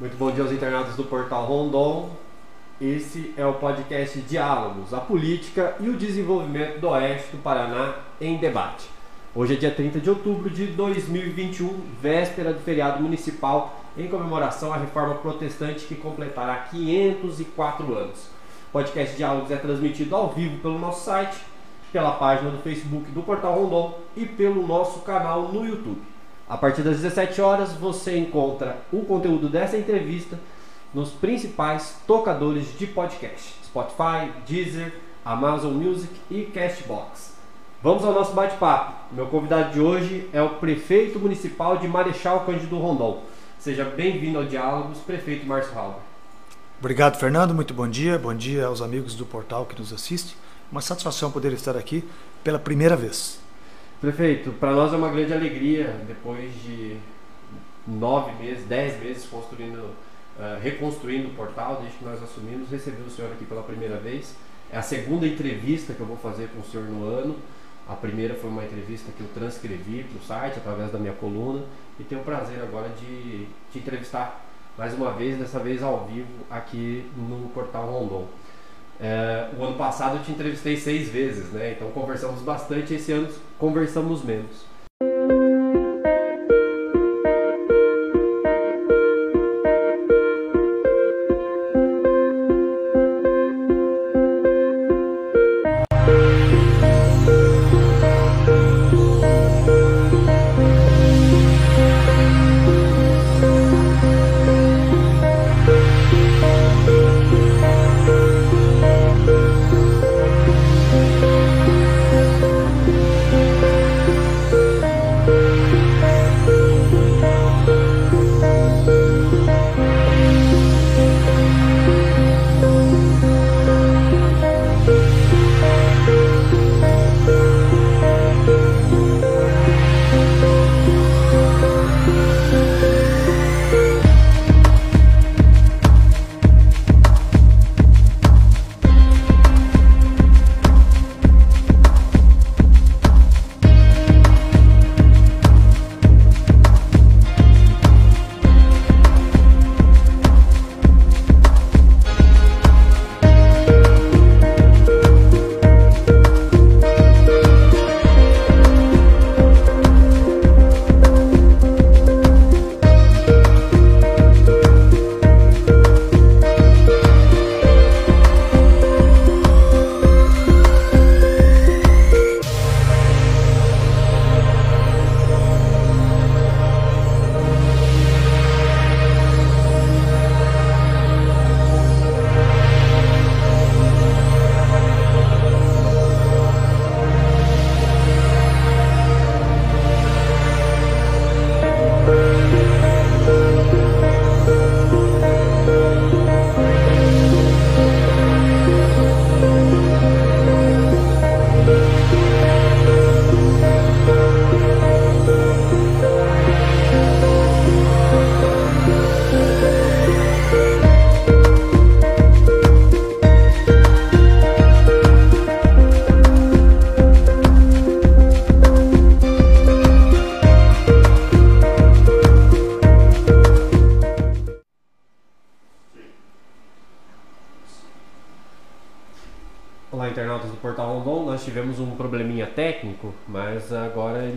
Muito bom dia aos internautas do Portal Rondon. Esse é o podcast Diálogos, a política e o desenvolvimento do Oeste do Paraná em debate. Hoje é dia 30 de outubro de 2021, véspera do feriado municipal em comemoração à reforma protestante que completará 504 anos. O podcast Diálogos é transmitido ao vivo pelo nosso site, pela página do Facebook do Portal Rondon e pelo nosso canal no YouTube. A partir das 17 horas você encontra o conteúdo dessa entrevista nos principais tocadores de podcast: Spotify, Deezer, Amazon Music e Castbox. Vamos ao nosso bate-papo. Meu convidado de hoje é o prefeito municipal de Marechal Cândido Rondon. Seja bem-vindo ao Diálogos, prefeito Márcio Halber. Obrigado, Fernando. Muito bom dia. Bom dia aos amigos do portal que nos assistem. Uma satisfação poder estar aqui pela primeira vez. Prefeito, para nós é uma grande alegria, depois de nove meses, dez meses construindo, uh, reconstruindo o portal, desde que nós assumimos, receber o senhor aqui pela primeira vez. É a segunda entrevista que eu vou fazer com o senhor no ano. A primeira foi uma entrevista que eu transcrevi para o site através da minha coluna e tenho o prazer agora de te entrevistar mais uma vez, dessa vez ao vivo aqui no portal Rondon. É, o ano passado eu te entrevistei seis vezes, né? Então conversamos bastante. Esse ano conversamos menos.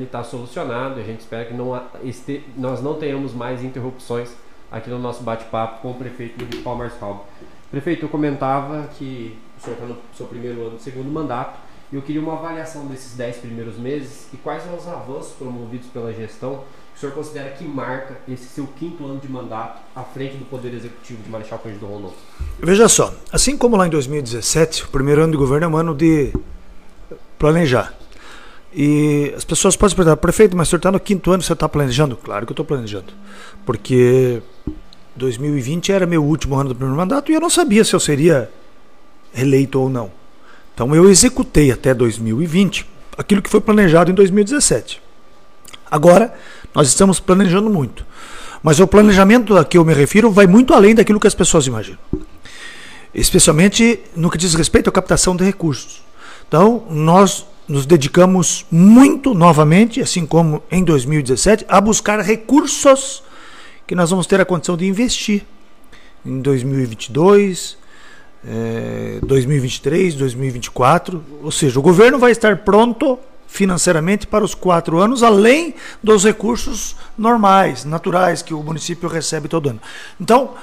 Está solucionado. A gente espera que não este, nós não tenhamos mais interrupções aqui no nosso bate-papo com o prefeito municipal Marçal. Prefeito, eu comentava que o senhor está no seu primeiro ano, segundo mandato, e eu queria uma avaliação desses dez primeiros meses e quais são os avanços promovidos pela gestão que o senhor considera que marca esse seu quinto ano de mandato à frente do Poder Executivo de Marechal Cândido Rondon? Veja só, assim como lá em 2017, o primeiro ano de governo é um ano de planejar. E as pessoas podem perguntar, prefeito, mas o senhor está no quinto ano, você está planejando? Claro que eu estou planejando. Porque 2020 era meu último ano do primeiro mandato e eu não sabia se eu seria eleito ou não. Então eu executei até 2020 aquilo que foi planejado em 2017. Agora, nós estamos planejando muito. Mas o planejamento a que eu me refiro vai muito além daquilo que as pessoas imaginam. Especialmente no que diz respeito à captação de recursos. Então, nós nos dedicamos muito novamente, assim como em 2017, a buscar recursos que nós vamos ter a condição de investir em 2022, é, 2023, 2024. Ou seja, o governo vai estar pronto financeiramente para os quatro anos, além dos recursos normais, naturais, que o município recebe todo ano. Então,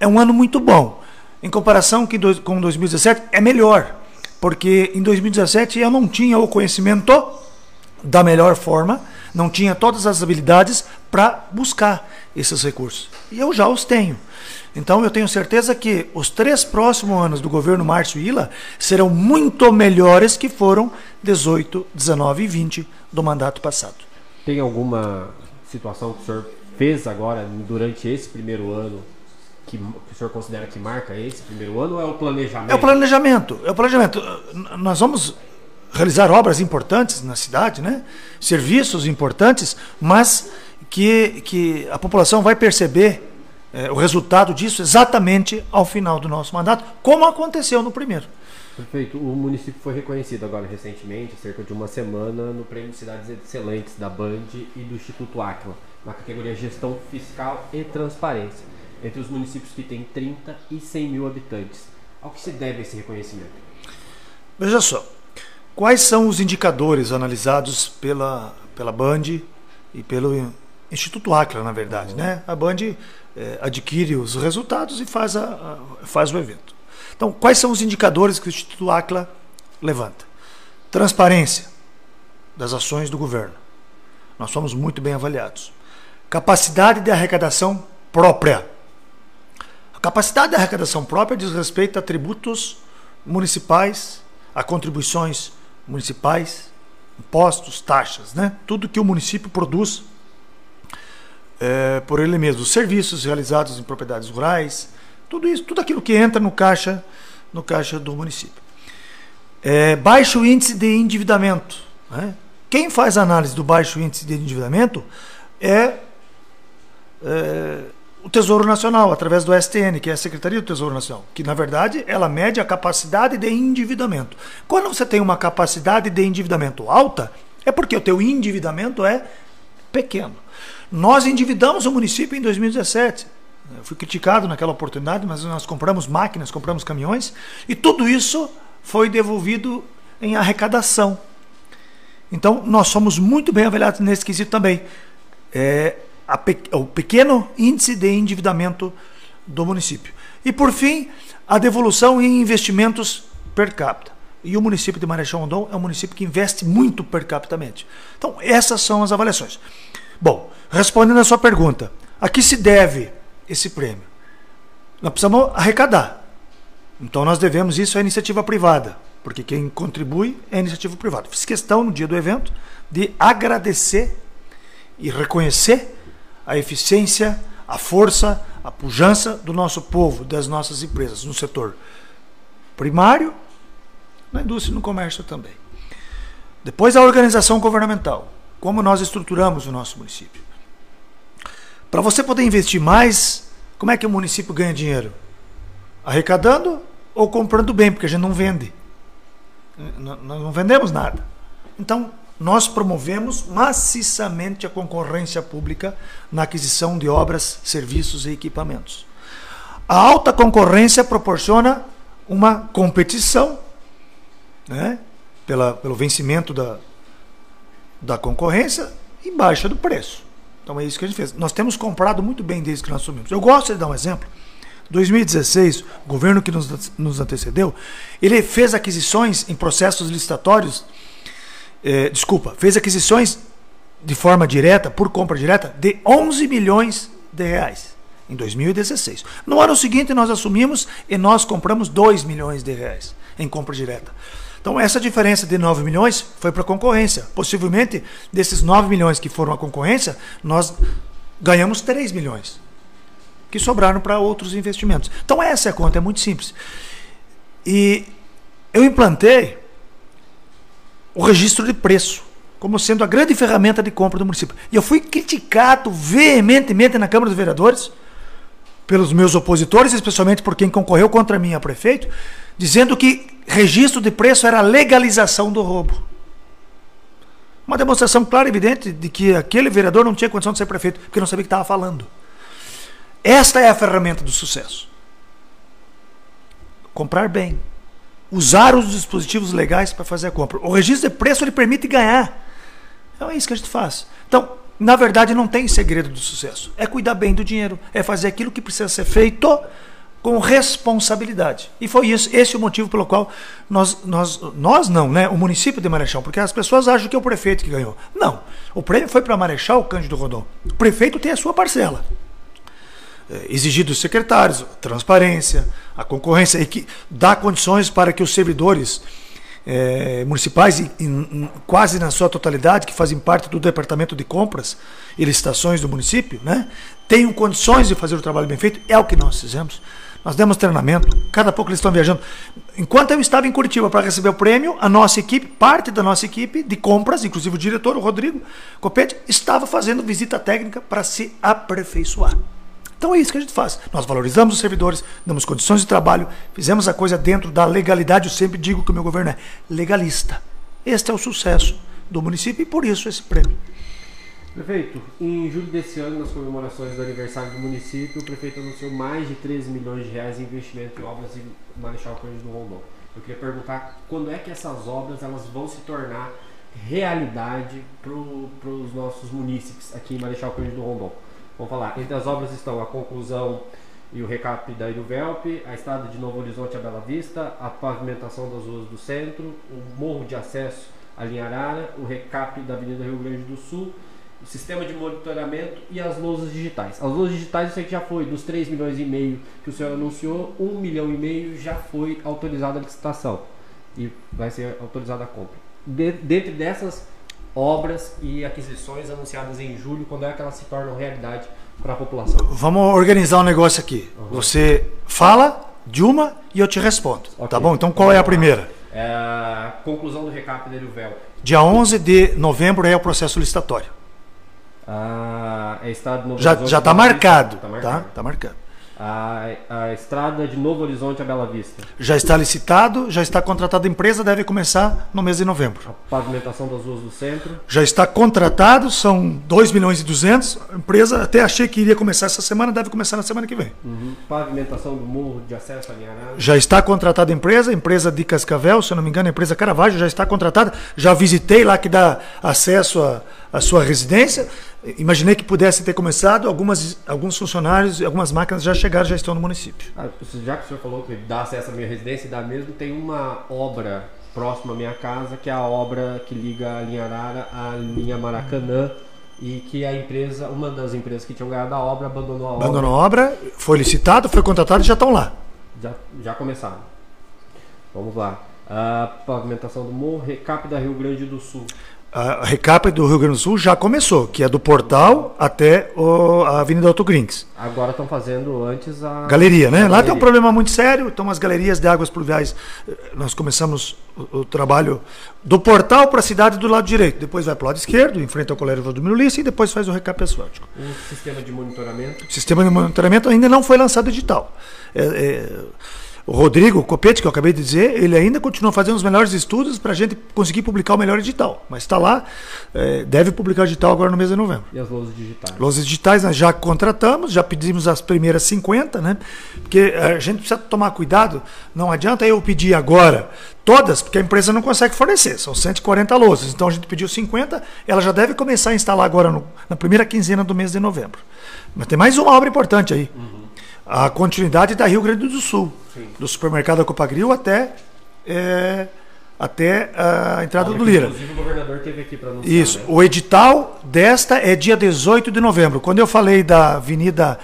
é um ano muito bom. Em comparação com 2017, é melhor, porque em 2017 eu não tinha o conhecimento da melhor forma, não tinha todas as habilidades para buscar esses recursos. E eu já os tenho. Então eu tenho certeza que os três próximos anos do governo Márcio Ila serão muito melhores que foram 18, 19 e 20 do mandato passado. Tem alguma situação que o senhor fez agora durante esse primeiro ano que, que o senhor considera que marca esse primeiro ano ou é o planejamento? É o planejamento. É o planejamento. Nós vamos realizar obras importantes na cidade, né? serviços importantes, mas que, que a população vai perceber é, o resultado disso exatamente ao final do nosso mandato, como aconteceu no primeiro. Perfeito. O município foi reconhecido agora recentemente, cerca de uma semana, no Prêmio Cidades Excelentes da Band e do Instituto Aquila, na categoria Gestão Fiscal e Transparência, entre os municípios que têm 30 e 100 mil habitantes. Ao que se deve esse reconhecimento? Veja só, quais são os indicadores analisados pela, pela Band e pelo Instituto Aquila, na verdade, né? A Band é, adquire os resultados e faz, a, a, faz o evento. Então, quais são os indicadores que o Instituto Aquila levanta? Transparência das ações do governo. Nós somos muito bem avaliados. Capacidade de arrecadação própria. Capacidade de arrecadação própria diz respeito a tributos municipais, a contribuições municipais, impostos, taxas, né? Tudo que o município produz é, por ele mesmo, serviços realizados em propriedades rurais, tudo isso, tudo aquilo que entra no caixa, no caixa do município. É, baixo índice de endividamento. Né? Quem faz análise do baixo índice de endividamento é, é, o Tesouro Nacional, através do STN, que é a Secretaria do Tesouro Nacional, que na verdade ela mede a capacidade de endividamento. Quando você tem uma capacidade de endividamento alta, é porque o teu endividamento é pequeno. Nós endividamos o município em 2017. Eu fui criticado naquela oportunidade, mas nós compramos máquinas, compramos caminhões e tudo isso foi devolvido em arrecadação. Então, nós somos muito bem avaliados nesse quesito também. É, pe o pequeno índice de endividamento do município. E, por fim, a devolução em investimentos per capita. E o município de Marechal Rondon é um município que investe muito per capita. Então, essas são as avaliações. Bom, respondendo a sua pergunta, a que se deve esse prêmio? Nós precisamos arrecadar. Então nós devemos isso à iniciativa privada, porque quem contribui é a iniciativa privada. Fiz questão no dia do evento de agradecer e reconhecer a eficiência, a força, a pujança do nosso povo, das nossas empresas no setor primário, na indústria e no comércio também. Depois a organização governamental como nós estruturamos o nosso município. Para você poder investir mais, como é que o município ganha dinheiro? Arrecadando ou comprando bem, porque a gente não vende. Nós não vendemos nada. Então, nós promovemos maciçamente a concorrência pública na aquisição de obras, serviços e equipamentos. A alta concorrência proporciona uma competição né, pela, pelo vencimento da, da concorrência e baixa do preço. Então é isso que a gente fez. Nós temos comprado muito bem desde que nós assumimos. Eu gosto de dar um exemplo. 2016, o governo que nos, nos antecedeu, ele fez aquisições em processos licitatórios, eh, desculpa, fez aquisições de forma direta, por compra direta, de 11 milhões de reais em 2016. No ano seguinte, nós assumimos e nós compramos 2 milhões de reais em compra direta. Então, essa diferença de 9 milhões foi para a concorrência. Possivelmente, desses 9 milhões que foram à concorrência, nós ganhamos 3 milhões, que sobraram para outros investimentos. Então, essa é a conta, é muito simples. E eu implantei o registro de preço como sendo a grande ferramenta de compra do município. E eu fui criticado veementemente na Câmara dos Vereadores pelos meus opositores, especialmente por quem concorreu contra mim a prefeito, dizendo que registro de preço era legalização do roubo. Uma demonstração clara e evidente de que aquele vereador não tinha condição de ser prefeito, porque não sabia o que estava falando. Esta é a ferramenta do sucesso. Comprar bem. Usar os dispositivos legais para fazer a compra. O registro de preço ele permite ganhar. Então é isso que a gente faz. Então, na verdade, não tem segredo do sucesso. É cuidar bem do dinheiro. É fazer aquilo que precisa ser feito com responsabilidade. E foi isso, esse é o motivo pelo qual nós, nós, nós não, né? O município de Marechal, porque as pessoas acham que é o prefeito que ganhou. Não. O prêmio foi para Marechal Cândido Rodon. O prefeito tem a sua parcela. É, dos secretários, transparência, a concorrência, e que dá condições para que os servidores é, municipais, em, em, quase na sua totalidade, que fazem parte do departamento de compras e licitações do município, né, tenham condições de fazer o trabalho bem feito, é o que nós fizemos. Nós demos treinamento, cada pouco eles estão viajando. Enquanto eu estava em Curitiba para receber o prêmio, a nossa equipe, parte da nossa equipe de compras, inclusive o diretor, o Rodrigo Copete, estava fazendo visita técnica para se aperfeiçoar. Então é isso que a gente faz. Nós valorizamos os servidores, damos condições de trabalho, fizemos a coisa dentro da legalidade. Eu sempre digo que o meu governo é legalista. Este é o sucesso do município e por isso esse prêmio. Prefeito, em julho desse ano, nas comemorações do aniversário do município, o prefeito anunciou mais de 13 milhões de reais em investimento em obras em Marechal Cândido do Rondon. Eu queria perguntar quando é que essas obras elas vão se tornar realidade para os nossos munícipes aqui em Marechal Cândido do Rondon. Vamos falar, entre as obras estão a conclusão e o recap da Iruvelp, a estrada de Novo Horizonte a Bela Vista, a pavimentação das ruas do centro, o morro de acesso a Linha Arara, o recap da Avenida Rio Grande do Sul, o sistema de monitoramento e as lousas digitais. As lousas digitais eu sei que já foi dos 3 milhões e meio que o senhor anunciou, 1 milhão e meio já foi autorizada a licitação e vai ser autorizada a compra. De, dentro dessas obras e aquisições anunciadas em julho, quando é que elas se tornam realidade para a população? Vamos organizar um negócio aqui. Uhum. Você fala de uma e eu te respondo. Okay. Tá bom? Então qual é a primeira? É a conclusão do recap da Uvel. Dia 11 de novembro é o processo licitatório. Ah, é estado já já está marcado, tá marcado. Tá, tá marcado. A, a, estrada de Novo Horizonte a Bela Vista. Já está licitado, já está contratada a empresa, deve começar no mês de novembro. A pavimentação das ruas do centro. Já está contratado, são 2 milhões e 200. A empresa até achei que iria começar essa semana, deve começar na semana que vem. Uhum. Pavimentação do morro de acesso a Linharada. Já está contratada a empresa, a empresa de Cascavel, se eu não me engano, a empresa Caravaggio já está contratada. Já visitei lá que dá acesso a sua residência. Imaginei que pudesse ter começado, algumas, alguns funcionários, algumas máquinas já chegaram, já estão no município. Ah, já que o senhor falou que dá acesso à minha residência, dá mesmo, tem uma obra próxima à minha casa, que é a obra que liga a linha Arara à linha Maracanã, e que a empresa, uma das empresas que tinham ganhado a obra, abandonou a abandonou obra. Abandonou a obra, foi licitado, foi contratado e já estão lá. Já, já começaram. Vamos lá. A pavimentação do morro, recap da Rio Grande do Sul a recap do Rio Grande do Sul já começou, que é do portal até o, a Avenida Otto Grinks. Agora estão fazendo antes a. Galeria, né? A Lá galeria. tem um problema muito sério, então as galerias de águas pluviais. Eh, nós começamos o, o trabalho do portal para a cidade do lado direito, depois vai para o lado esquerdo, em frente ao colégio do Ulisses, e depois faz o recap asfáltico. O sistema de monitoramento? O sistema de monitoramento ainda não foi lançado digital. É, é, o Rodrigo Copete, que eu acabei de dizer, ele ainda continua fazendo os melhores estudos para a gente conseguir publicar o melhor edital. Mas está lá, é, deve publicar o edital agora no mês de novembro. E as lojas digitais? Lojas digitais nós já contratamos, já pedimos as primeiras 50, né? Porque a gente precisa tomar cuidado, não adianta eu pedir agora todas, porque a empresa não consegue fornecer, são 140 lojas. Então a gente pediu 50, ela já deve começar a instalar agora no, na primeira quinzena do mês de novembro. Mas tem mais uma obra importante aí. Uhum a continuidade da Rio Grande do Sul, Sim. do supermercado da Copagril até, é, até a entrada Olha, do Lira. Inclusive o governador teve aqui para anunciar. Isso. Né? O edital desta é dia 18 de novembro. Quando eu falei da Avenida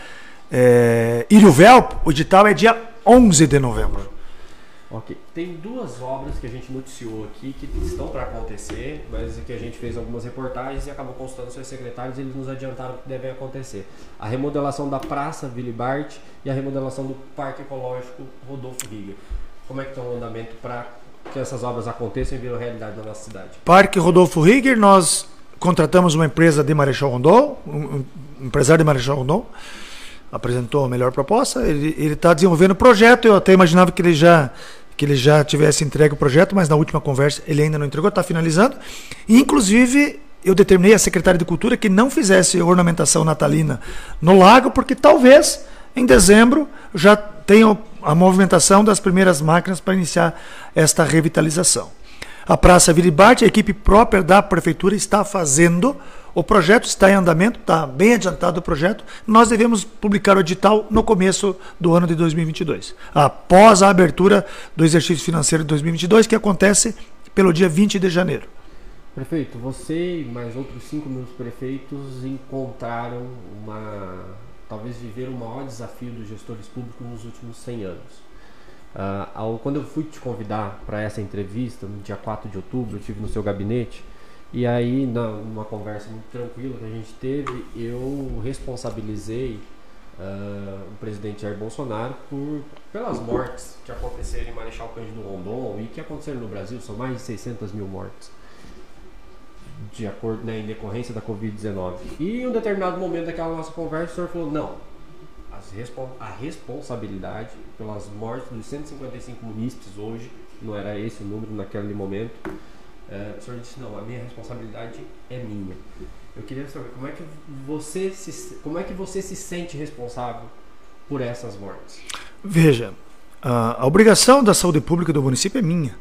é, Iriuvel, o edital é dia 11 de novembro. Ok. Tem duas obras que a gente noticiou aqui que estão para acontecer, mas que a gente fez algumas reportagens e acabou consultando seus secretários e eles nos adiantaram que devem acontecer. A remodelação da Praça Willy Bart e a remodelação do Parque Ecológico Rodolfo Riga. Como é que está o andamento para que essas obras aconteçam e viram realidade na nossa cidade? Parque Rodolfo Rieger, nós contratamos uma empresa de Marechal Rondon, um, empresário de Marechal Rondon, apresentou a melhor proposta, ele está desenvolvendo o projeto, eu até imaginava que ele já que ele já tivesse entregue o projeto, mas na última conversa ele ainda não entregou, está finalizando. E, inclusive, eu determinei à secretária de Cultura que não fizesse ornamentação natalina no lago, porque talvez em dezembro já tenha a movimentação das primeiras máquinas para iniciar esta revitalização. A Praça Viribate, a equipe própria da prefeitura está fazendo, o projeto está em andamento, está bem adiantado o projeto. Nós devemos publicar o edital no começo do ano de 2022, após a abertura do exercício financeiro de 2022, que acontece pelo dia 20 de janeiro. Prefeito, você e mais outros 5 mil prefeitos encontraram uma. talvez viveram o maior desafio dos gestores públicos nos últimos 100 anos. Uh, ao, quando eu fui te convidar para essa entrevista, no dia 4 de outubro, eu estive no seu gabinete, e aí, na, numa conversa muito tranquila que a gente teve, eu responsabilizei uh, o presidente Jair Bolsonaro por, pelas mortes que aconteceram em Marechal Cândido Rondon e que aconteceram no Brasil, são mais de 600 mil mortes de acordo, né, em decorrência da Covid-19. E em um determinado momento daquela nossa conversa, o senhor falou: não, a responsabilidade pelas mortes dos 155 munícipes hoje, não era esse o número naquele momento, é, o senhor disse: não, a minha responsabilidade é minha. Eu queria saber como é que você se, como é que você se sente responsável por essas mortes? Veja, a, a obrigação da saúde pública do município é minha.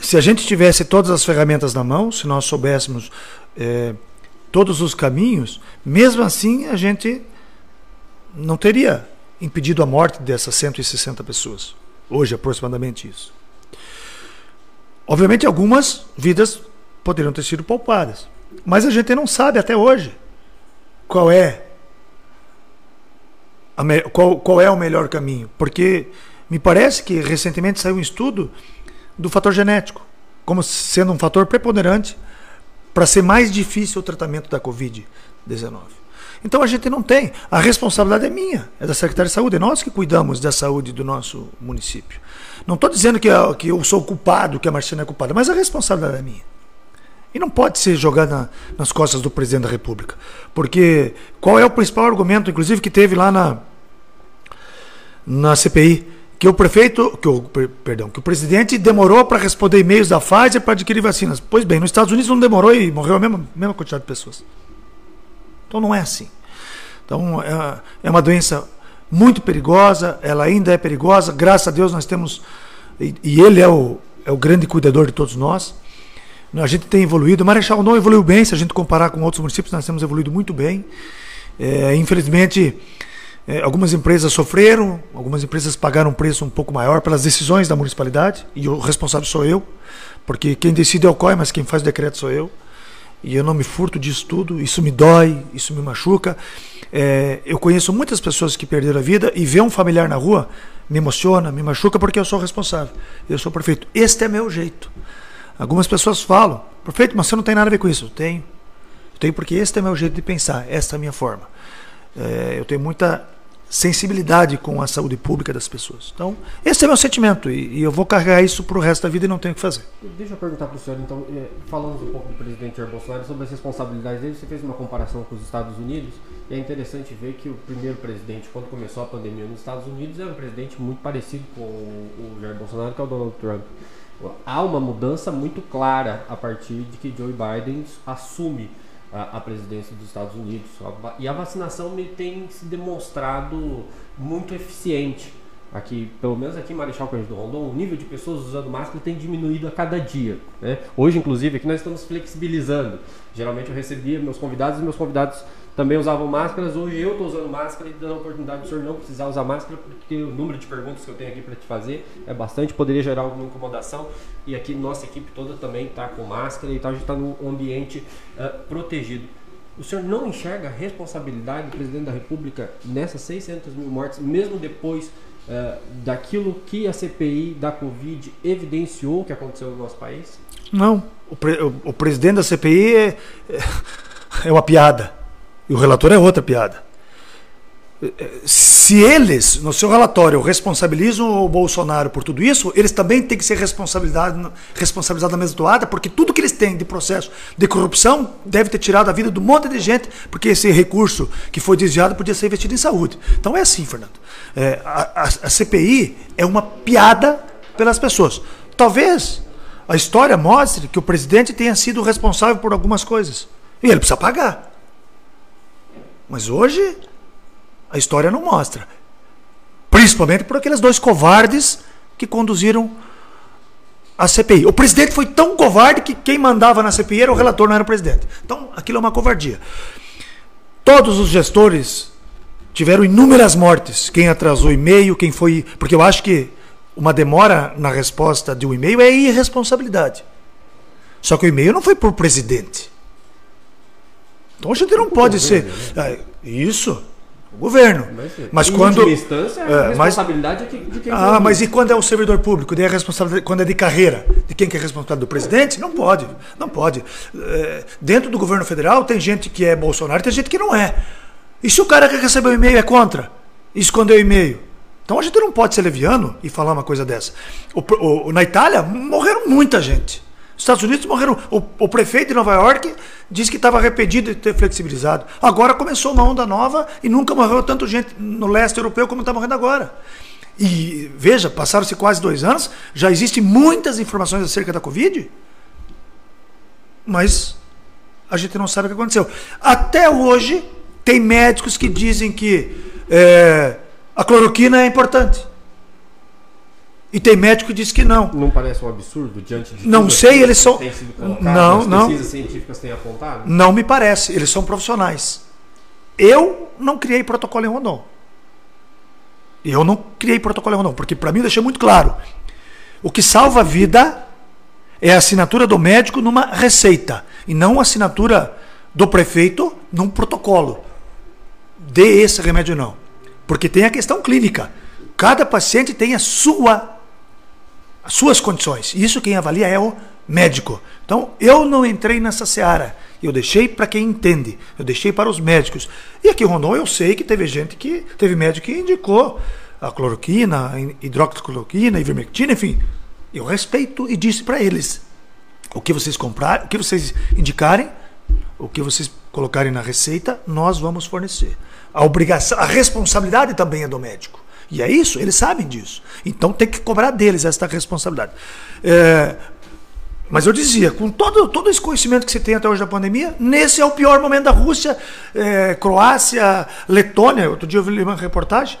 Se a gente tivesse todas as ferramentas na mão, se nós soubéssemos é, todos os caminhos, mesmo assim a gente não teria impedido a morte dessas 160 pessoas. Hoje, aproximadamente isso. Obviamente, algumas vidas poderiam ter sido poupadas. Mas a gente não sabe até hoje qual é qual, qual é o melhor caminho. Porque me parece que recentemente saiu um estudo do fator genético, como sendo um fator preponderante para ser mais difícil o tratamento da Covid-19. Então a gente não tem. A responsabilidade é minha, é da Secretaria de Saúde, é nós que cuidamos da saúde do nosso município. Não estou dizendo que, eu, que eu sou culpado, que a Marcina é culpada, mas a responsabilidade é minha. E não pode ser jogada nas costas do presidente da República. Porque qual é o principal argumento, inclusive, que teve lá na, na CPI? Que o prefeito, que o, perdão, que o presidente demorou para responder e-mails da Pfizer para adquirir vacinas. Pois bem, nos Estados Unidos não demorou e morreu a mesma, mesma quantidade de pessoas. Então não é assim. Então é, é uma doença muito perigosa, ela ainda é perigosa, graças a Deus nós temos, e, e ele é o, é o grande cuidador de todos nós. A gente tem evoluído, Marechal não evoluiu bem, se a gente comparar com outros municípios, nós temos evoluído muito bem. É, infelizmente, é, algumas empresas sofreram, algumas empresas pagaram um preço um pouco maior pelas decisões da municipalidade, e o responsável sou eu, porque quem decide é o COI, mas quem faz o decreto sou eu. E eu não me furto disso tudo, isso me dói, isso me machuca. É, eu conheço muitas pessoas que perderam a vida e ver um familiar na rua me emociona, me machuca, porque eu sou responsável. Eu sou prefeito. Este é meu jeito. Algumas pessoas falam, prefeito, mas você não tem nada a ver com isso. Eu tenho. Eu tenho porque este é meu jeito de pensar, esta é a minha forma. É, eu tenho muita sensibilidade com a saúde pública das pessoas. Então, esse é meu sentimento e, e eu vou carregar isso para o resto da vida e não tenho o que fazer. Deixa eu perguntar para o senhor, então, é, falando um pouco do presidente Jair Bolsonaro sobre as responsabilidades dele, você fez uma comparação com os Estados Unidos e é interessante ver que o primeiro presidente, quando começou a pandemia nos Estados Unidos, era um presidente muito parecido com o Jair Bolsonaro, que é o Donald Trump. Há uma mudança muito clara a partir de que Joe Biden assume a, a presidência dos Estados Unidos. E a vacinação me tem se demonstrado muito eficiente. Aqui, pelo menos aqui em Marechal Cândido Rondon, o nível de pessoas usando máscara tem diminuído a cada dia. Né? Hoje, inclusive, aqui nós estamos flexibilizando. Geralmente eu recebia meus convidados e meus convidados também usavam máscaras. Hoje eu estou usando máscara e dando a oportunidade do senhor não precisar usar máscara, porque o número de perguntas que eu tenho aqui para te fazer é bastante, poderia gerar alguma incomodação. E aqui nossa equipe toda também está com máscara e tal, a gente está num ambiente uh, protegido. O senhor não enxerga a responsabilidade do presidente da República nessas 600 mil mortes, mesmo depois uh, daquilo que a CPI da Covid evidenciou que aconteceu no nosso país? Não. O, pre o, o presidente da CPI é, é, é uma piada. E o relator é outra piada. Se eles, no seu relatório, responsabilizam o Bolsonaro por tudo isso, eles também têm que ser responsabilizados responsabilizados na mesma toada, porque tudo que eles têm de processo de corrupção deve ter tirado a vida de um monte de gente, porque esse recurso que foi desviado podia ser investido em saúde. Então é assim, Fernando. É, a, a CPI é uma piada pelas pessoas. Talvez a história mostre que o presidente tenha sido responsável por algumas coisas. E ele precisa pagar. Mas hoje, a história não mostra. Principalmente por aqueles dois covardes que conduziram a CPI. O presidente foi tão covarde que quem mandava na CPI era o relator, não era o presidente. Então, aquilo é uma covardia. Todos os gestores tiveram inúmeras mortes. Quem atrasou e-mail, quem foi. Porque eu acho que uma demora na resposta de um e-mail é irresponsabilidade. Só que o e-mail não foi por presidente. Então a gente não pode ser. Né? É, isso. O governo. Mas, mas quando. Em instância, a é, responsabilidade mas, é de quem. Ah, mas e quando é o servidor público? Daí a responsabilidade, quando é de carreira, de quem que é responsável? Do presidente? Não pode. Não pode. É, dentro do governo federal tem gente que é Bolsonaro e tem gente que não é. E se o cara que recebeu o e-mail é contra? E escondeu o e-mail? Então a gente não pode ser leviano e falar uma coisa dessa. O, o, na Itália morreram muita gente. Estados Unidos morreram. O, o prefeito de Nova York disse que estava arrependido de ter flexibilizado. Agora começou uma onda nova e nunca morreu tanto gente no leste europeu como está morrendo agora. E veja, passaram-se quase dois anos, já existem muitas informações acerca da Covid, mas a gente não sabe o que aconteceu. Até hoje, tem médicos que dizem que. É, a cloroquina é importante. E tem médico que diz que não. Não parece um absurdo diante de Não sei, eles são não, não. pesquisas científicas têm apontado? Não me parece, eles são profissionais. Eu não criei protocolo em Rondon. Eu não criei protocolo em Rondon, porque para mim eu deixei muito claro. O que salva a vida é a assinatura do médico numa receita e não a assinatura do prefeito num protocolo. Dê esse remédio não. Porque tem a questão clínica. Cada paciente tem a sua, as suas condições. Isso quem avalia é o médico. Então, eu não entrei nessa seara. Eu deixei para quem entende. Eu deixei para os médicos. E aqui em Rondon eu sei que teve gente que. Teve médico que indicou a cloroquina, a hidroxicloroquina, a ivermectina, enfim. Eu respeito e disse para eles: o que vocês comprarem, o que vocês indicarem, o que vocês colocarem na receita, nós vamos fornecer. A obrigação, a responsabilidade também é do médico. E é isso, eles sabem disso. Então tem que cobrar deles essa responsabilidade. É, mas eu dizia, com todo, todo esse conhecimento que você tem até hoje da pandemia, nesse é o pior momento da Rússia, é, Croácia, Letônia. Outro dia eu vi uma reportagem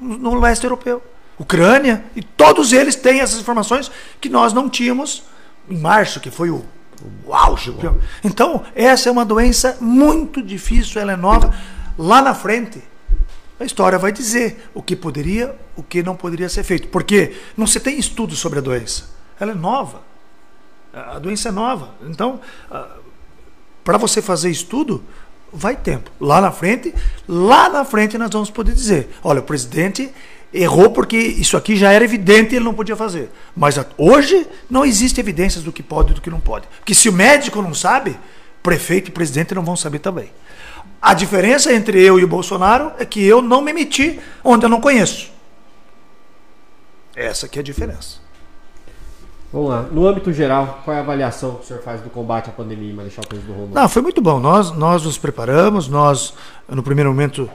no leste europeu. Ucrânia, e todos eles têm essas informações que nós não tínhamos em março, que foi o, o auge. Então, essa é uma doença muito difícil, ela é nova lá na frente, a história vai dizer o que poderia, o que não poderia ser feito. Porque não se tem estudo sobre a doença. Ela é nova. A doença é nova. Então, para você fazer estudo, vai tempo. Lá na frente, lá na frente nós vamos poder dizer: olha, o presidente errou porque isso aqui já era evidente e ele não podia fazer. Mas hoje não existe evidências do que pode e do que não pode. Porque se o médico não sabe, prefeito e presidente não vão saber também. A diferença entre eu e o Bolsonaro é que eu não me meti onde eu não conheço. Essa que é a diferença. Vamos lá. No âmbito geral, qual é a avaliação que o senhor faz do combate à pandemia em Marechal Cândido Rondon? Não, foi muito bom. Nós, nós nos preparamos, nós, no primeiro momento,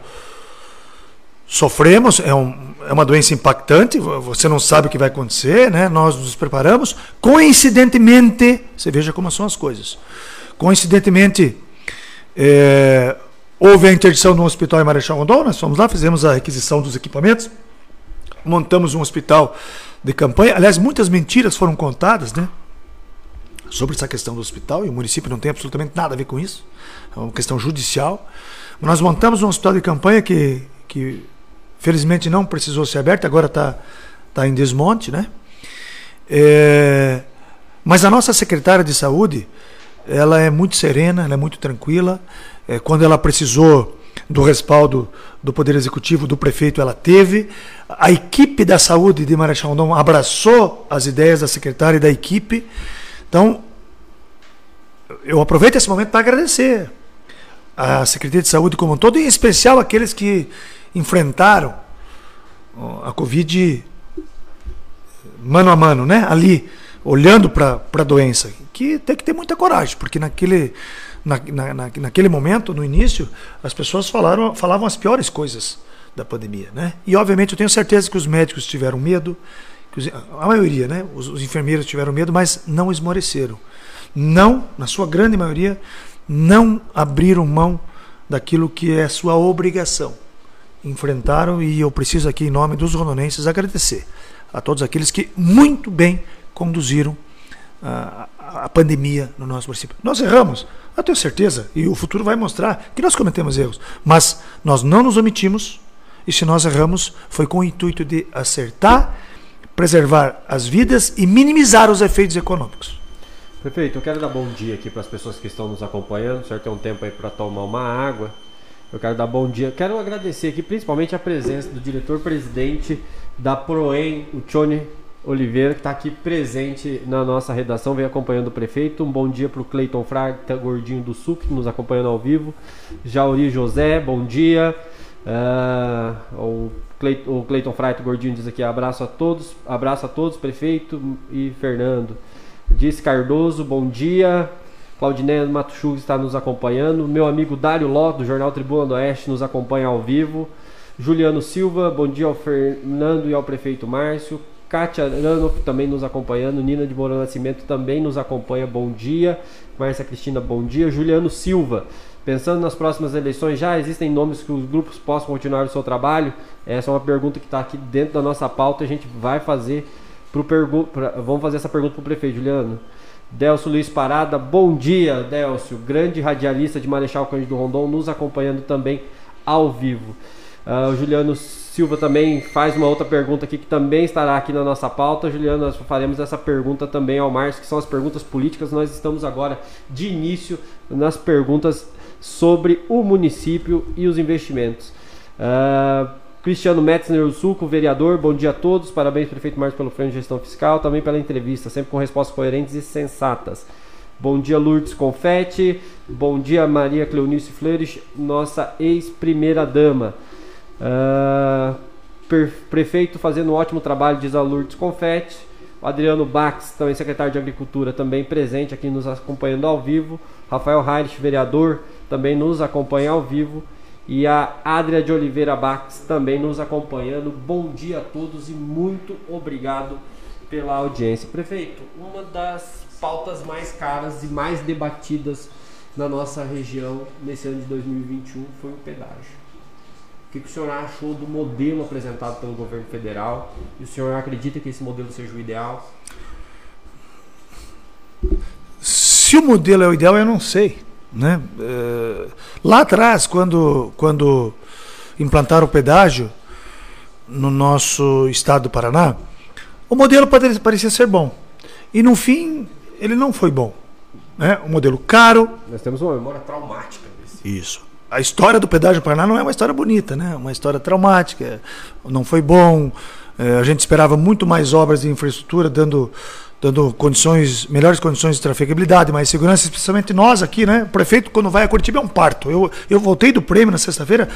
sofremos. É, um, é uma doença impactante, você não sabe o que vai acontecer, né? Nós nos preparamos. Coincidentemente, você veja como são as coisas. Coincidentemente, é, Houve a interdição um hospital em Marechal Rondon, nós fomos lá, fizemos a requisição dos equipamentos, montamos um hospital de campanha. Aliás, muitas mentiras foram contadas, né? Sobre essa questão do hospital, e o município não tem absolutamente nada a ver com isso, é uma questão judicial. Nós montamos um hospital de campanha que, que felizmente não precisou ser aberto, agora está tá em desmonte, né? É, mas a nossa secretária de saúde, ela é muito serena, ela é muito tranquila, é, quando ela precisou do respaldo do Poder Executivo, do prefeito, ela teve. A equipe da saúde de Marechal Rondon abraçou as ideias da secretária e da equipe. Então, eu aproveito esse momento para agradecer a Secretaria de Saúde como um todo, em especial aqueles que enfrentaram a Covid mano a mano, né? ali, olhando para a doença. Que tem que ter muita coragem, porque naquele na, na, naquele momento, no início, as pessoas falaram, falavam as piores coisas da pandemia. Né? E, obviamente, eu tenho certeza que os médicos tiveram medo, a maioria, né? Os, os enfermeiros tiveram medo, mas não esmoreceram. Não, na sua grande maioria, não abriram mão daquilo que é sua obrigação. Enfrentaram e eu preciso aqui, em nome dos rondonenses, agradecer a todos aqueles que muito bem conduziram a, pandemia no nosso município. Nós erramos, eu tenho certeza, e o futuro vai mostrar que nós cometemos erros, mas nós não nos omitimos, e se nós erramos, foi com o intuito de acertar, preservar as vidas e minimizar os efeitos econômicos. Prefeito, eu quero dar bom dia aqui para as pessoas que estão nos acompanhando. O senhor tem um tempo aí para tomar uma água. Eu quero dar bom dia. Quero agradecer aqui principalmente a presença do diretor-presidente da Proem, o Tchone Oliveira, que está aqui presente na nossa redação, vem acompanhando o prefeito. Um bom dia para o Cleiton Fraga, gordinho do Sul, que nos acompanhando ao vivo. Jauri José, bom dia. Uh, o, Cleiton, o Fraito Gordinho diz aqui: abraço a todos, abraço a todos, prefeito e Fernando. Diz Cardoso, bom dia. Claudiné Matuchug está nos acompanhando. Meu amigo Dário Ló, do Jornal Tribuna do Oeste, nos acompanha ao vivo. Juliano Silva, bom dia ao Fernando e ao prefeito Márcio. Kátia Ranoff também nos acompanhando. Nina de Moura Nascimento também nos acompanha, bom dia. Márcia Cristina, bom dia. Juliano Silva, pensando nas próximas eleições, já existem nomes que os grupos possam continuar o seu trabalho? Essa é uma pergunta que está aqui dentro da nossa pauta. A gente vai fazer pro pergu pra, vamos fazer essa pergunta para o prefeito, Juliano. Delcio Luiz Parada, bom dia, Delcio, grande radialista de Marechal Cândido Rondon, nos acompanhando também ao vivo. Uh, o Juliano Silva também faz uma outra pergunta aqui que também estará aqui na nossa pauta. Juliano, nós faremos essa pergunta também ao Márcio, que são as perguntas políticas. Nós estamos agora de início nas perguntas sobre o município e os investimentos. Uh, Cristiano Metzner do Sulco, vereador, bom dia a todos. Parabéns, prefeito Marcos, pelo frente de gestão fiscal, também pela entrevista, sempre com respostas coerentes e sensatas. Bom dia, Lourdes Confetti. Bom dia, Maria Cleonice Flores, nossa ex-primeira-dama. Uh, prefeito fazendo um ótimo trabalho, diz a Lourdes Confetti. O Adriano Bax, também secretário de Agricultura, também presente aqui nos acompanhando ao vivo. Rafael Heinrich, vereador, também nos acompanha ao vivo e a Adria de Oliveira Bax também nos acompanhando. Bom dia a todos e muito obrigado pela audiência. Prefeito, uma das pautas mais caras e mais debatidas na nossa região nesse ano de 2021 foi o pedágio. O que, o senhor achou do modelo apresentado pelo governo federal? E o senhor acredita que esse modelo seja o ideal? Se o modelo é o ideal, eu não sei. Né? É, lá atrás, quando, quando implantaram o pedágio no nosso estado do Paraná, o modelo parecia ser bom. E no fim, ele não foi bom. Né? Um modelo caro. Nós temos uma memória traumática desse. Isso. A história do pedágio do Paraná não é uma história bonita, né? É uma história traumática. Não foi bom. É, a gente esperava muito mais obras de infraestrutura, dando dando condições, melhores condições de trafegabilidade, mais segurança, especialmente nós aqui, né? O prefeito, quando vai a Curitiba, é um parto. Eu, eu voltei do prêmio na sexta-feira,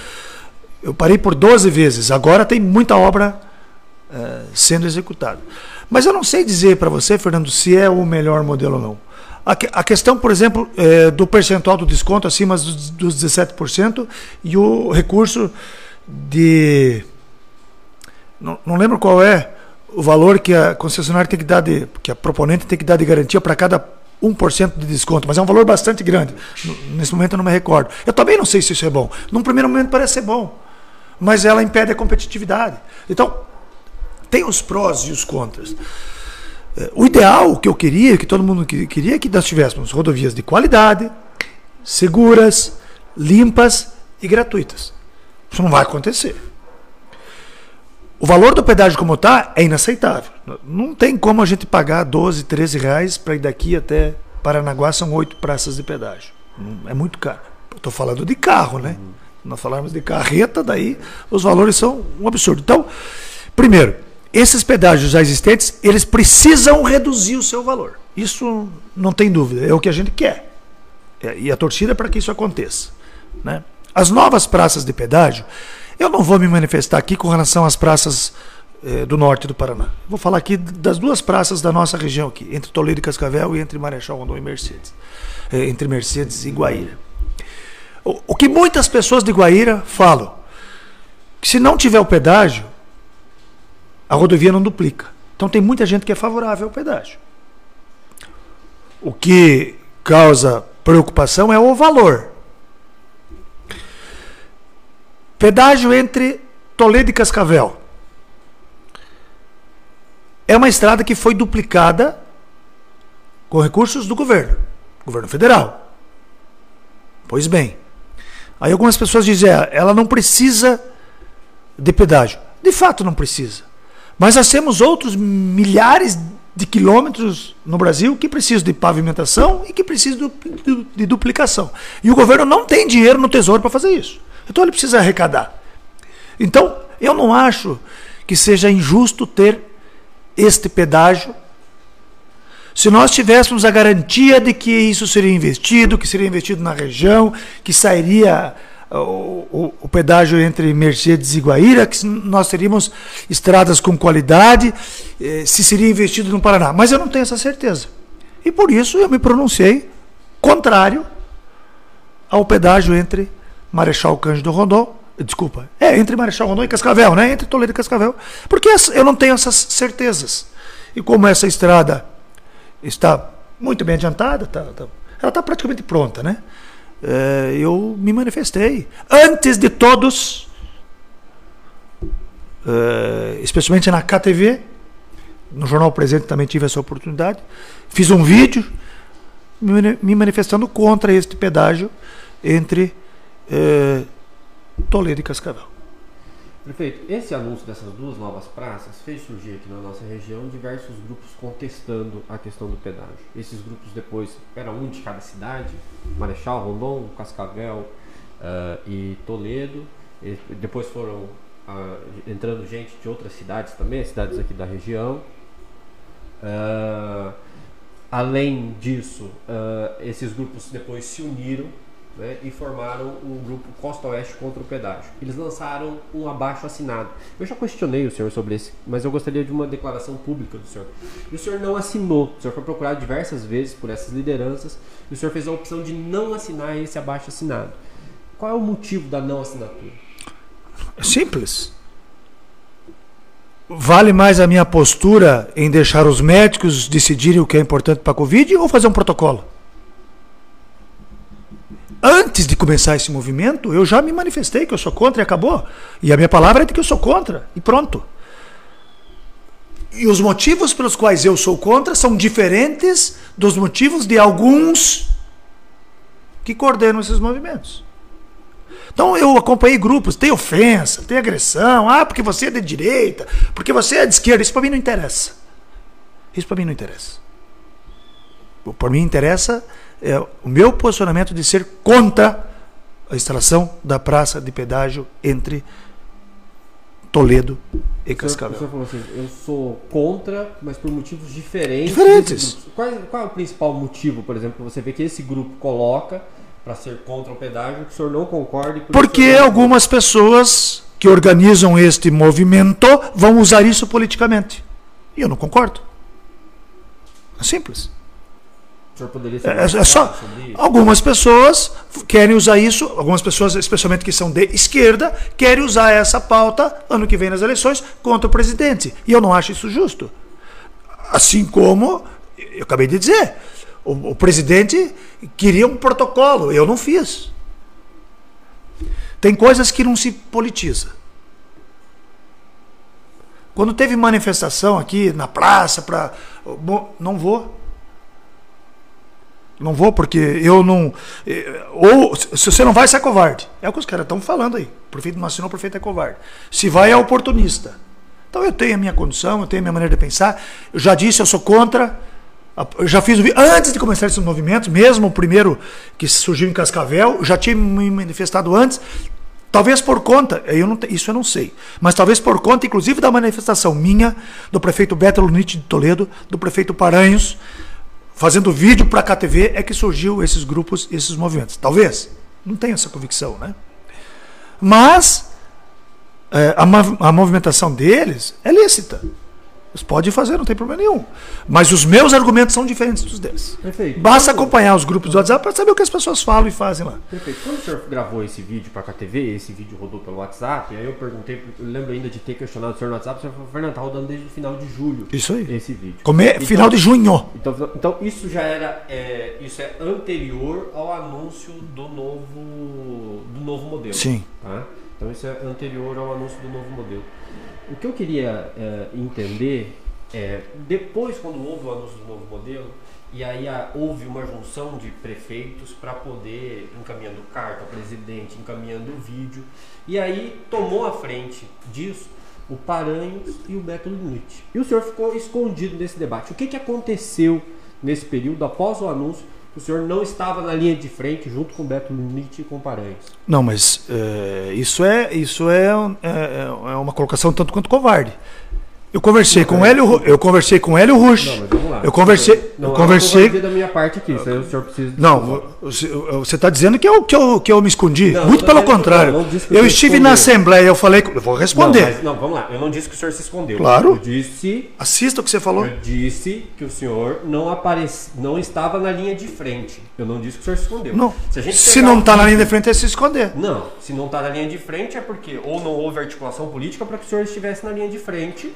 eu parei por 12 vezes. Agora tem muita obra uh, sendo executada. Mas eu não sei dizer para você, Fernando, se é o melhor modelo ou não. A, questão, por exemplo, é, do percentual do desconto acima dos, dos 17% e o recurso de. Não, não lembro qual é, o valor que a concessionária tem que dar de, que a proponente tem que dar de garantia para cada 1% de desconto, mas é um valor bastante grande. Nesse momento eu não me recordo. Eu também não sei se isso é bom. Num primeiro momento parece ser bom, mas ela impede a competitividade. Então, tem os prós e os contras. O ideal, que eu queria, que todo mundo queria, é que nós tivéssemos rodovias de qualidade, seguras, limpas e gratuitas. Isso não vai acontecer. O valor do pedágio como está é inaceitável. Não tem como a gente pagar 12, 13 reais para ir daqui até Paranaguá, são oito praças de pedágio. É muito caro. Estou falando de carro, né? Uhum. Nós falamos de carreta, daí os valores são um absurdo. Então, primeiro, esses pedágios já existentes, eles precisam reduzir o seu valor. Isso não tem dúvida, é o que a gente quer. É, e a torcida é para que isso aconteça. Né? As novas praças de pedágio, eu não vou me manifestar aqui com relação às praças eh, do norte do Paraná. Vou falar aqui das duas praças da nossa região aqui, entre Toledo e Cascavel e entre Marechal Rondon e Mercedes. Eh, entre Mercedes e Guaíra. O, o que muitas pessoas de Guaíra falam, que se não tiver o pedágio, a rodovia não duplica. Então tem muita gente que é favorável ao pedágio. O que causa preocupação é o valor. Pedágio entre Toledo e Cascavel. É uma estrada que foi duplicada com recursos do governo, governo federal. Pois bem, aí algumas pessoas dizem, é, ela não precisa de pedágio. De fato não precisa. Mas nós temos outros milhares de quilômetros no Brasil que precisam de pavimentação e que precisam de duplicação. E o governo não tem dinheiro no tesouro para fazer isso. Então ele precisa arrecadar. Então, eu não acho que seja injusto ter este pedágio se nós tivéssemos a garantia de que isso seria investido, que seria investido na região, que sairia o, o, o, pedágio entre Mercedes e Guaíra, que nós teríamos estradas com qualidade, eh, se seria investido no Paraná. Mas eu não tenho essa certeza. E por isso eu me pronunciei contrário ao pedágio entre Marechal Cândido Rondon, desculpa, é entre Marechal Rondon e Cascavel, né? Entre Toledo e Cascavel, porque eu não tenho essas certezas. E como essa estrada está muito bem adiantada, tá, tá, ela está praticamente pronta, né? É, eu me manifestei. Antes de todos, é, especialmente na KTV, no Jornal Presente também tive essa oportunidade, fiz um vídeo me manifestando contra este pedágio entre é, Toledo e Cascavel. Prefeito, esse anúncio dessas duas novas praças fez surgir aqui na nossa região diversos grupos contestando a questão do pedágio. Esses grupos depois, era um de cada cidade, Marechal, Rondon, Cascavel uh, e Toledo. E depois foram uh, entrando gente de outras cidades também, cidades aqui da região. Uh, além disso, esses grupos depois se uniram né, e formaram um grupo Costa Oeste contra o pedágio. Eles lançaram um abaixo assinado. Eu já questionei o senhor sobre esse, mas eu gostaria de uma declaração pública do senhor. E o senhor não assinou. O senhor foi procurado diversas vezes por essas lideranças e o senhor fez a opção de não assinar esse abaixo assinado. Qual é o motivo da não assinatura? É simples. Vale mais a minha postura em deixar os médicos decidirem o que é importante para a Covid ou fazer um protocolo? Antes de começar esse movimento, eu já me manifestei que eu sou contra e acabou. E a minha palavra é de que eu sou contra e pronto. E os motivos pelos quais eu sou contra são diferentes dos motivos de alguns que coordenam esses movimentos. Então eu acompanhei grupos, tem ofensa, tem agressão, ah, porque você é de direita, porque você é de esquerda, isso para mim não interessa. Isso para mim não interessa. Para mim interessa é o meu posicionamento de ser contra a instalação da praça de pedágio entre Toledo e Cascavel. O senhor falou assim, eu sou contra, mas por motivos diferentes. Diferentes. Qual, qual, é o principal motivo, por exemplo, que você vê que esse grupo coloca para ser contra o pedágio que o senhor não concorde? Por Porque algumas pessoas que organizam este movimento vão usar isso politicamente. E eu não concordo. É simples. O senhor poderia é, é só algumas pessoas querem usar isso, algumas pessoas, especialmente que são de esquerda, querem usar essa pauta ano que vem nas eleições contra o presidente. E eu não acho isso justo. Assim como eu acabei de dizer, o, o presidente queria um protocolo, eu não fiz. Tem coisas que não se politiza. Quando teve manifestação aqui na praça para não vou não vou porque eu não. Eh, ou se você não vai, você é covarde. É o que os caras estão falando aí. O prefeito não assinou, o prefeito é covarde. Se vai, é oportunista. Então eu tenho a minha condição, eu tenho a minha maneira de pensar. Eu já disse, eu sou contra. Eu já fiz. Antes de começar esses movimentos, mesmo o primeiro que surgiu em Cascavel, já tinha me manifestado antes. Talvez por conta, eu não, isso eu não sei, mas talvez por conta, inclusive, da manifestação minha, do prefeito Beto Lunite de Toledo, do prefeito Paranhos, fazendo vídeo para a KTV é que surgiu esses grupos, esses movimentos. Talvez. Não tenho essa convicção, né? Mas é, a, a movimentação deles é lícita. Pode fazer, não tem problema nenhum. Mas os meus argumentos são diferentes dos deles. Perfeito. Basta acompanhar os grupos do WhatsApp para saber o que as pessoas falam e fazem lá. Perfeito. Quando o senhor gravou esse vídeo para a TV, esse vídeo rodou pelo WhatsApp, aí eu perguntei, eu lembro ainda de ter questionado o senhor no WhatsApp, o senhor falou, Fernando, tá rodando desde o final de julho. Isso aí. Esse vídeo. Come... Então- Final de junho. Então, então isso já era, é, isso é anterior ao anúncio do novo, do novo modelo. Sim. Tá? Então isso é anterior ao anúncio do novo modelo. O que eu queria é, entender é, depois quando houve o anúncio do novo modelo, e aí a- houve uma junção de prefeitos para poder, encaminhando carta ao presidente, encaminhando vídeo, e aí tomou a frente disso o Paranhos e o Beto Limite. E o senhor ficou escondido nesse debate. O que, que aconteceu nesse período, após o anúncio, o senhor não estava na linha de frente junto com Beto Limite e com Paranhos? Não, mas é, isso é isso é, é, é uma colocação tanto quanto covarde. Eu conversei com o Hélio, eu conversei com o Hélio Rush. Não, mas vamos lá. Eu conversei, Não, eu é conversei. da minha parte aqui, o senhor precisa. Não, você- está dizendo que eu, que, eu, que eu me escondi. Não, Muito eu pelo contrário. eu você estive na Assembleia, eu falei. Eu vou responder. mas- não, vamos lá. Eu não disse que o senhor se escondeu. Claro. Eu disse, Assista o que você falou. eu disse que o senhor não apareci, não estava na linha de frente. Eu não disse que o senhor se escondeu. Não. Se, Se não está na linha de frente, é se esconder. Não, se não está na linha de frente é porque ou não houve articulação política para que o senhor estivesse na linha de frente,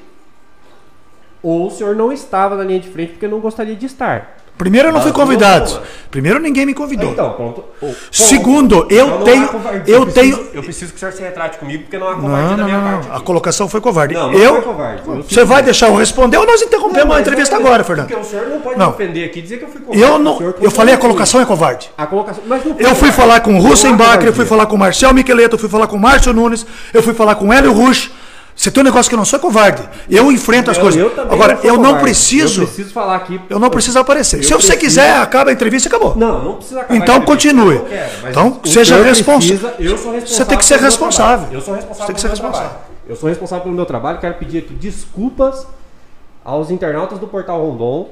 ou o senhor não estava na linha de frente porque não gostaria de estar. Primeiro, eu não fui convidado. Primeiro, ninguém me convidou. Então, pronto. Ponto. Segundo, eu tenho- eu preciso- tenho- Eu preciso que o senhor se retrate comigo porque não há Não, covardia da não, minha não, parte. não. A aqui. colocação foi covarde. Não, não eu, foi covarde. Eu Você vai deixar eu responder ou nós interrompemos a entrevista agora, Fernando? Porque o senhor não pode Não. me ofender aqui e dizer que eu fui covarde. Eu não. senhor Eu falei a colocação é covarde. A colocação. Mas não Eu fui falar com o Russenbacher, eu fui falar com o Marcel Micheleto, eu fui falar com o Márcio Nunes, eu fui falar com o Hélio Rush. Você tem um negócio que eu não sou covarde. Eu enfrento as Eu- coisas. eu Agora, não eu não covarde. preciso. Eu preciso falar aqui. Eu não preciso aparecer. Se você preciso- quiser, acaba a entrevista e acabou. Não, não precisa acabar. Então continue. não quero, Então seja responsável. Eu sou responsável. Você tem que ser responsável. Eu sou responsável. Você tem que ser responsável. trabalho. Eu sou responsável pelo meu trabalho. Quero pedir aqui desculpas aos internautas do Portal Rondon.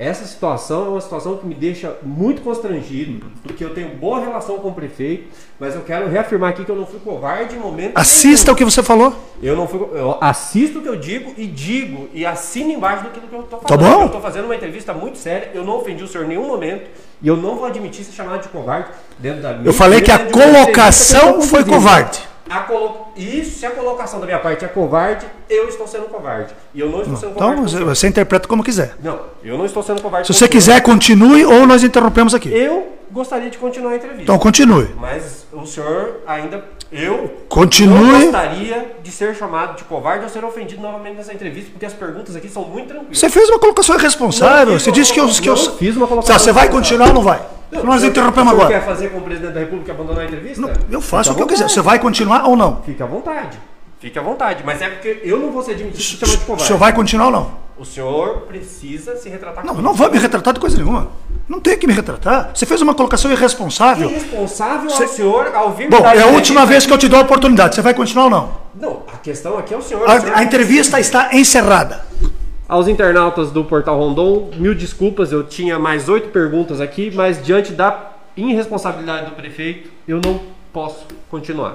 Essa situação é uma situação que me deixa muito constrangido, porque eu tenho boa relação com o prefeito, mas eu quero reafirmar aqui que eu não fui covarde em momento Assista nenhum. o que você falou. Eu não fui, eu assisto o que eu digo e digo e assino embaixo do que eu estou falando. Tá bom. Eu estou fazendo uma entrevista muito séria, eu não ofendi o senhor em nenhum momento e eu não vou admitir ser chamado de covarde dentro da minha Eu falei que a que colocação estou foi covarde. Colo... Isso, se a colocação da minha parte é covarde, eu estou sendo covarde. E eu não estou sendo covarde. Então com o você, você interpreta como quiser. Não, eu não estou sendo covarde. Se você quiser, continue ou nós interrompemos aqui. Eu gostaria de continuar a entrevista. Então continue. Mas o senhor ainda. Eu não Continue. gostaria de ser chamado de covarde ou ser ofendido novamente nessa entrevista, porque as perguntas aqui são muito tranquilas. Você fez uma colocação irresponsável. Não Você disse que eu. Que eu... não fiz uma colocação Tá, você vai continuar ou não vai? Não, nós o interrompemos o agora. quer fazer com o presidente da República abandonar a entrevista? Não, eu faço Fica o que eu quiser. Você vai continuar ou não? Fique à vontade. Fique à vontade. Mas é porque eu não vou ser admitido de O chamar de covarde. senhor vai continuar ou não? O senhor precisa se retratar Não, não vou me retratar de coisa nenhuma. Não tem que me retratar. Você fez uma colocação irresponsável. Irresponsável Você- ao senhor ao me Bom, é a última vez que eu te dou a oportunidade. Você vai continuar ou não? Não, a questão aqui é o senhor. O senhor- A, a entrevista está encerrada. Aos internautas do Portal Rondon, mil desculpas, eu tinha mais oito perguntas aqui, mas diante da irresponsabilidade do prefeito, eu não posso continuar.